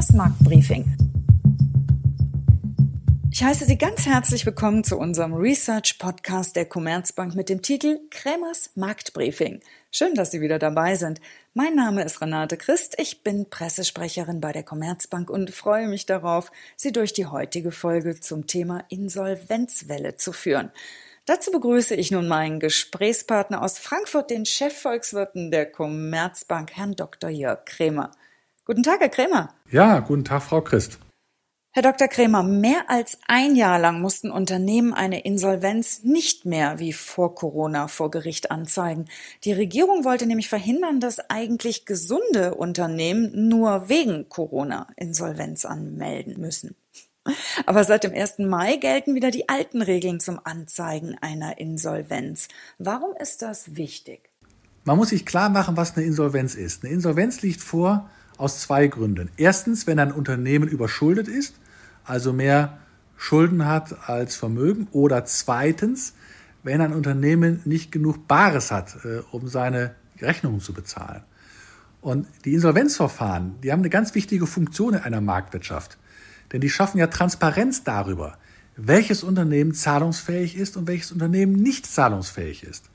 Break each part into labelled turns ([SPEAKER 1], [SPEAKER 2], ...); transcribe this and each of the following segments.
[SPEAKER 1] Kremers Marktbriefing. Ich heiße Sie ganz herzlich willkommen zu unserem Research Podcast der Commerzbank mit dem Titel Kremers Marktbriefing. Schön, dass Sie wieder dabei sind. Mein Name ist Renate Christ, ich bin Pressesprecherin bei der Commerzbank und freue mich darauf, Sie durch die heutige Folge zum Thema Insolvenzwelle zu führen. Dazu begrüße ich nun meinen Gesprächspartner aus Frankfurt, den Chefvolkswirten der Commerzbank, Herrn Dr. Jörg Krämer. Guten Tag, Herr Krämer.
[SPEAKER 2] Ja, guten Tag, Frau Christ.
[SPEAKER 1] Herr Dr. Krämer, mehr als ein Jahr lang mussten Unternehmen eine Insolvenz nicht mehr wie vor Corona vor Gericht anzeigen. Die Regierung wollte nämlich verhindern, dass eigentlich gesunde Unternehmen nur wegen Corona Insolvenz anmelden müssen. Aber seit dem 1. Mai gelten wieder die alten Regeln zum Anzeigen einer Insolvenz. Warum ist das wichtig?
[SPEAKER 2] Man muss sich klar machen, was eine Insolvenz ist. Eine Insolvenz liegt vor, aus zwei Gründen. Erstens, wenn ein Unternehmen überschuldet ist, also mehr Schulden hat als Vermögen. Oder zweitens, wenn ein Unternehmen nicht genug Bares hat, äh, um seine Rechnungen zu bezahlen. Und die Insolvenzverfahren, die haben eine ganz wichtige Funktion in einer Marktwirtschaft. Denn die schaffen ja Transparenz darüber, welches Unternehmen zahlungsfähig ist und welches Unternehmen nicht zahlungsfähig ist.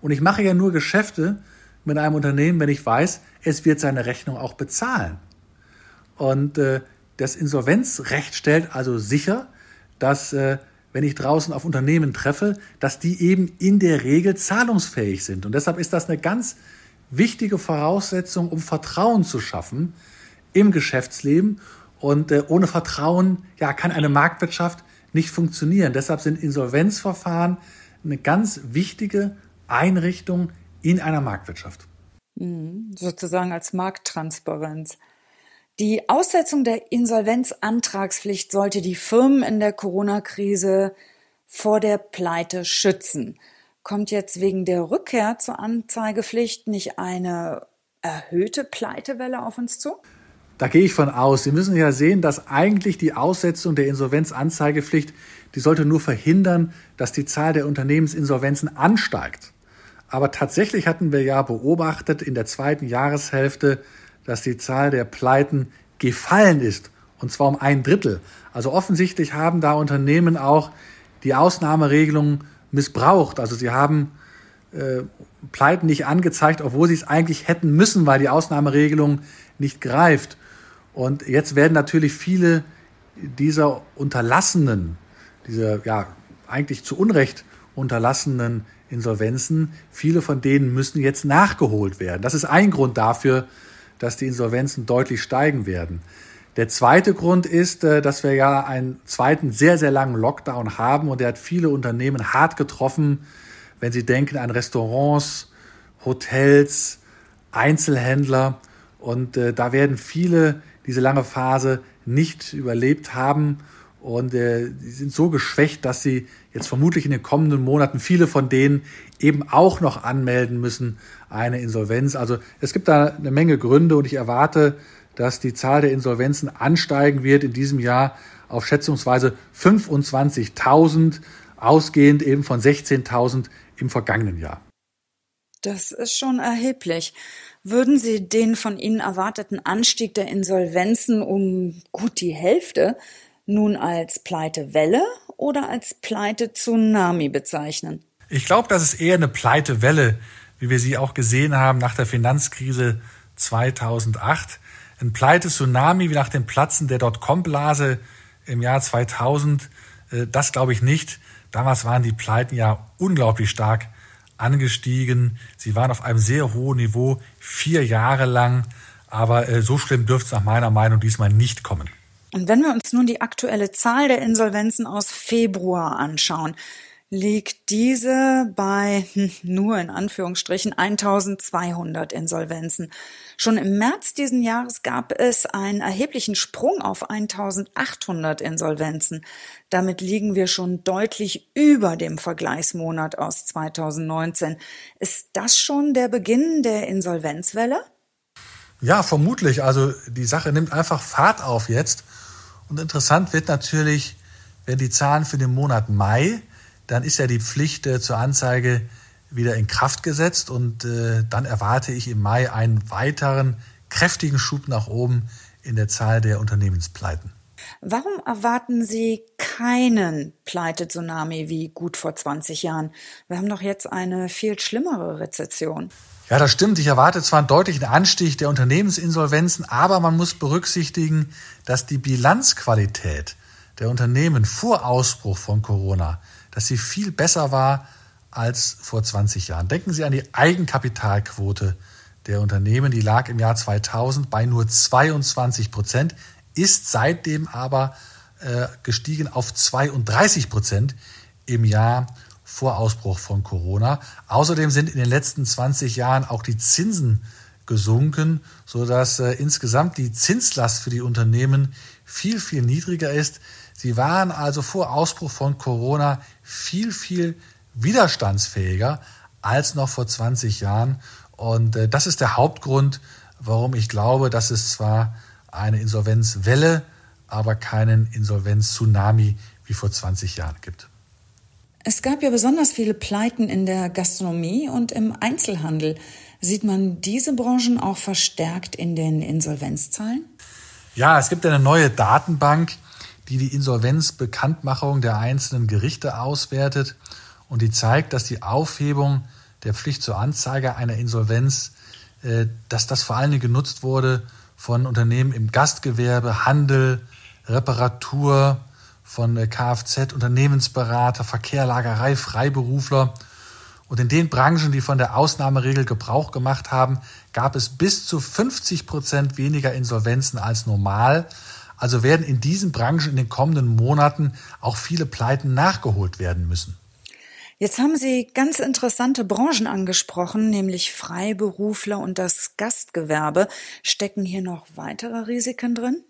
[SPEAKER 2] Und ich mache ja nur Geschäfte mit einem Unternehmen, wenn ich weiß, es wird seine Rechnung auch bezahlen. Und äh, das Insolvenzrecht stellt also sicher, dass äh, wenn ich draußen auf Unternehmen treffe, dass die eben in der Regel zahlungsfähig sind. Und deshalb ist das eine ganz wichtige Voraussetzung, um Vertrauen zu schaffen im Geschäftsleben. Und äh, ohne Vertrauen ja, kann eine Marktwirtschaft nicht funktionieren. Deshalb sind Insolvenzverfahren eine ganz wichtige Einrichtung in einer Marktwirtschaft.
[SPEAKER 1] Mhm, sozusagen als Markttransparenz. Die Aussetzung der Insolvenzantragspflicht sollte die Firmen in der Corona-Krise vor der Pleite schützen. Kommt jetzt wegen der Rückkehr zur Anzeigepflicht nicht eine erhöhte Pleitewelle auf uns zu?
[SPEAKER 2] Da gehe ich von aus. Sie müssen ja sehen, dass eigentlich die Aussetzung der Insolvenzanzeigepflicht, die sollte nur verhindern, dass die Zahl der Unternehmensinsolvenzen ansteigt. Aber tatsächlich hatten wir ja beobachtet in der zweiten Jahreshälfte, dass die Zahl der Pleiten gefallen ist, und zwar um ein Drittel. Also offensichtlich haben da Unternehmen auch die Ausnahmeregelungen missbraucht. Also sie haben äh, Pleiten nicht angezeigt, obwohl sie es eigentlich hätten müssen, weil die Ausnahmeregelung nicht greift. Und jetzt werden natürlich viele dieser unterlassenen, dieser ja eigentlich zu Unrecht unterlassenen Insolvenzen, viele von denen müssen jetzt nachgeholt werden. Das ist ein Grund dafür, dass die Insolvenzen deutlich steigen werden. Der zweite Grund ist, äh, dass wir ja einen zweiten sehr, sehr langen Lockdown haben und der hat viele Unternehmen hart getroffen, wenn sie denken an Restaurants, Hotels, Einzelhändler. Und äh, da werden viele diese lange Phase nicht überlebt haben und äh, die sind so geschwächt, dass sie jetzt vermutlich in den kommenden Monaten viele von denen eben auch noch anmelden müssen, eine Insolvenz. Also es gibt da eine Menge Gründe und ich erwarte, dass die Zahl der Insolvenzen ansteigen wird in diesem Jahr auf schätzungsweise 25.000, ausgehend eben von 16.000 im vergangenen Jahr.
[SPEAKER 1] Das ist schon erheblich. Würden Sie den von Ihnen erwarteten Anstieg der Insolvenzen um gut die Hälfte nun als Pleitewelle oder als Pleite-Tsunami bezeichnen?
[SPEAKER 2] Ich glaube, das ist eher eine Pleitewelle, wie wir sie auch gesehen haben nach der Finanzkrise 2008. Ein Pleite-Tsunami wie nach dem Platzen der Dotcom-Blase im Jahr 2000, äh, das glaube ich nicht. Damals waren die Pleiten ja unglaublich stark angestiegen. Sie waren auf einem sehr hohen Niveau, vier Jahre lang. Aber äh, so schlimm dürfte es nach meiner Meinung diesmal nicht kommen.
[SPEAKER 1] Und wenn wir uns nun die aktuelle Zahl der Insolvenzen aus Februar anschauen, liegt diese bei hm, nur in Anführungsstrichen 1200 Insolvenzen. Schon im März diesen Jahres gab es einen erheblichen Sprung auf 1800 Insolvenzen. Damit liegen wir schon deutlich über dem Vergleichsmonat aus 2019. Ist das schon der Beginn der Insolvenzwelle?
[SPEAKER 2] Ja, vermutlich. Also die Sache nimmt einfach Fahrt auf jetzt. Und interessant wird natürlich, wenn die Zahlen für den Monat Mai, dann ist ja die Pflicht äh, zur Anzeige wieder in Kraft gesetzt und äh, dann erwarte ich im Mai einen weiteren kräftigen Schub nach oben in der Zahl der Unternehmenspleiten.
[SPEAKER 1] Warum erwarten Sie keinen Pleite-Tsunami wie gut vor 20 Jahren? Wir haben doch jetzt eine viel schlimmere Rezession.
[SPEAKER 2] Ja, das stimmt. Ich erwarte zwar einen deutlichen Anstieg der Unternehmensinsolvenzen, aber man muss berücksichtigen, dass die Bilanzqualität der Unternehmen vor Ausbruch von Corona, dass sie viel besser war als vor 20 Jahren. Denken Sie an die Eigenkapitalquote der Unternehmen, die lag im Jahr 2000 bei nur 22 Prozent, ist seitdem aber äh, gestiegen auf 32 Prozent im Jahr vor Ausbruch von Corona. Außerdem sind in den letzten 20 Jahren auch die Zinsen gesunken, sodass äh, insgesamt die Zinslast für die Unternehmen viel, viel niedriger ist. Sie waren also vor Ausbruch von Corona viel, viel widerstandsfähiger als noch vor 20 Jahren. Und äh, das ist der Hauptgrund, warum ich glaube, dass es zwar eine Insolvenzwelle, aber keinen Insolvenz-Tsunami wie vor 20 Jahren gibt.
[SPEAKER 1] Es gab ja besonders viele Pleiten in der Gastronomie und im Einzelhandel. Sieht man diese Branchen auch verstärkt in den Insolvenzzahlen?
[SPEAKER 2] Ja, es gibt eine neue Datenbank, die die Insolvenzbekanntmachung der einzelnen Gerichte auswertet und die zeigt, dass die Aufhebung der Pflicht zur Anzeige einer Insolvenz, äh, dass das vor allen Dingen genutzt wurde von Unternehmen im Gastgewerbe, Handel, Reparatur, von äh, Kfz, Unternehmensberater, Verkehr, Lagerei, Freiberufler. Und in den Branchen, die von der Ausnahmeregel Gebrauch gemacht haben, gab es bis zu 50 Prozent weniger Insolvenzen als normal. Also werden in diesen Branchen in den kommenden Monaten auch viele Pleiten nachgeholt werden müssen.
[SPEAKER 1] Jetzt haben Sie ganz interessante Branchen angesprochen, nämlich Freiberufler und das Gastgewerbe. Stecken hier noch weitere Risiken drin?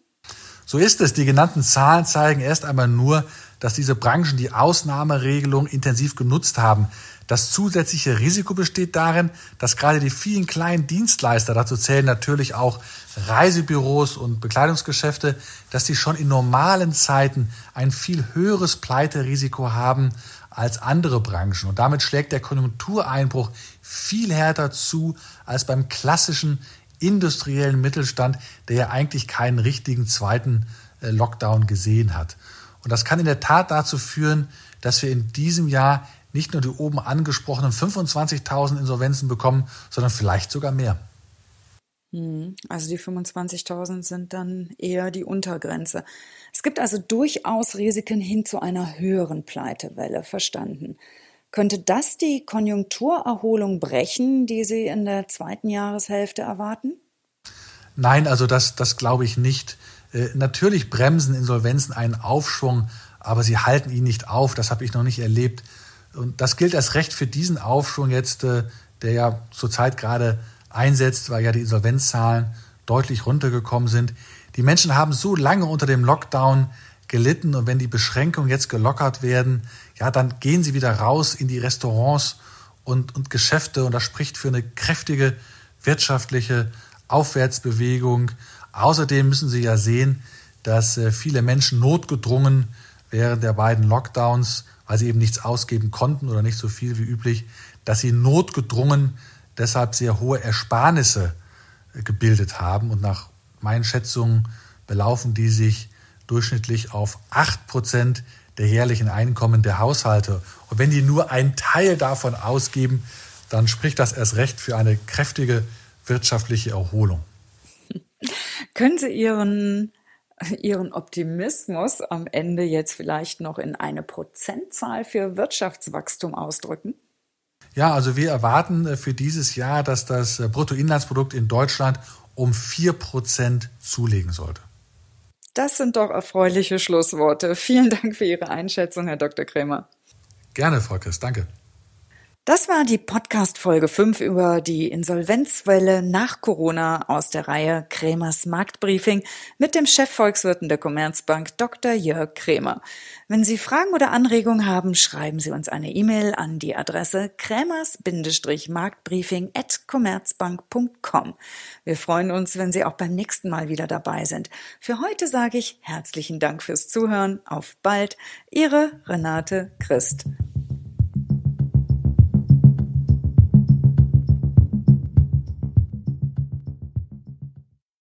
[SPEAKER 2] So ist es. Die genannten Zahlen zeigen erst einmal nur, dass diese Branchen die Ausnahmeregelung intensiv genutzt haben. Das zusätzliche Risiko besteht darin, dass gerade die vielen kleinen Dienstleister, dazu zählen natürlich auch Reisebüros und Bekleidungsgeschäfte, dass sie schon in normalen Zeiten ein viel höheres Pleiterisiko haben als andere Branchen. Und damit schlägt der Konjunktureinbruch viel härter zu als beim klassischen industriellen Mittelstand, der ja eigentlich keinen richtigen zweiten äh, Lockdown gesehen hat. Und das kann in der Tat dazu führen, dass wir in diesem Jahr nicht nur die oben angesprochenen 25.000 Insolvenzen bekommen, sondern vielleicht sogar mehr.
[SPEAKER 1] Hm, also die 25.000 sind dann eher die Untergrenze. Es gibt also durchaus Risiken hin zu einer höheren Pleitewelle, verstanden. Könnte das die Konjunkturerholung brechen, die Sie in der zweiten Jahreshälfte erwarten?
[SPEAKER 2] Nein, also das, das glaube ich nicht. Äh, natürlich bremsen Insolvenzen einen Aufschwung, aber sie halten ihn nicht auf. Das habe ich noch nicht erlebt. Und das gilt erst recht für diesen Aufschwung jetzt, äh, der ja zurzeit gerade einsetzt, weil ja die Insolvenzzahlen deutlich runtergekommen sind. Die Menschen haben so lange unter dem Lockdown gelitten und wenn die Beschränkungen jetzt gelockert werden, ja, dann gehen sie wieder raus in die Restaurants und, und Geschäfte und das spricht für eine kräftige wirtschaftliche Aufwärtsbewegung. Außerdem müssen Sie ja sehen, dass äh, viele Menschen notgedrungen während der beiden Lockdowns, weil sie eben nichts ausgeben konnten oder nicht so viel wie üblich, dass sie notgedrungen deshalb sehr hohe Ersparnisse äh, gebildet haben. Und nach meinen Schätzungen belaufen die sich durchschnittlich auf acht Prozent der jährlichen Einkommen der Haushalte. Und wenn die nur einen Teil davon ausgeben, dann spricht das erst recht für eine kräftige wirtschaftliche Erholung.
[SPEAKER 1] Können Sie Ihren, Ihren Optimismus am Ende jetzt vielleicht noch in eine Prozentzahl für Wirtschaftswachstum ausdrücken?
[SPEAKER 2] Ja, also wir erwarten äh, für dieses Jahr, dass das äh, Bruttoinlandsprodukt in Deutschland um 4% zulegen sollte.
[SPEAKER 1] Das sind doch erfreuliche Schlussworte. Vielen Dank für Ihre Einschätzung, Herr Dr. Krämer.
[SPEAKER 2] Gerne, Frau Christ, danke.
[SPEAKER 1] Das war die Podcast Folge 5 über die Insolvenzwelle nach Corona aus der Reihe Krämers Marktbriefing mit dem Chefvolkswirten der Commerzbank Dr. Jörg Krämer. Wenn Sie Fragen oder Anregungen haben, schreiben Sie uns eine E-Mail an die Adresse krämers-marktbriefing. Wir freuen uns, wenn Sie auch beim nächsten Mal wieder dabei sind. Für heute sage ich herzlichen Dank fürs Zuhören. Auf bald. Ihre Renate Christ.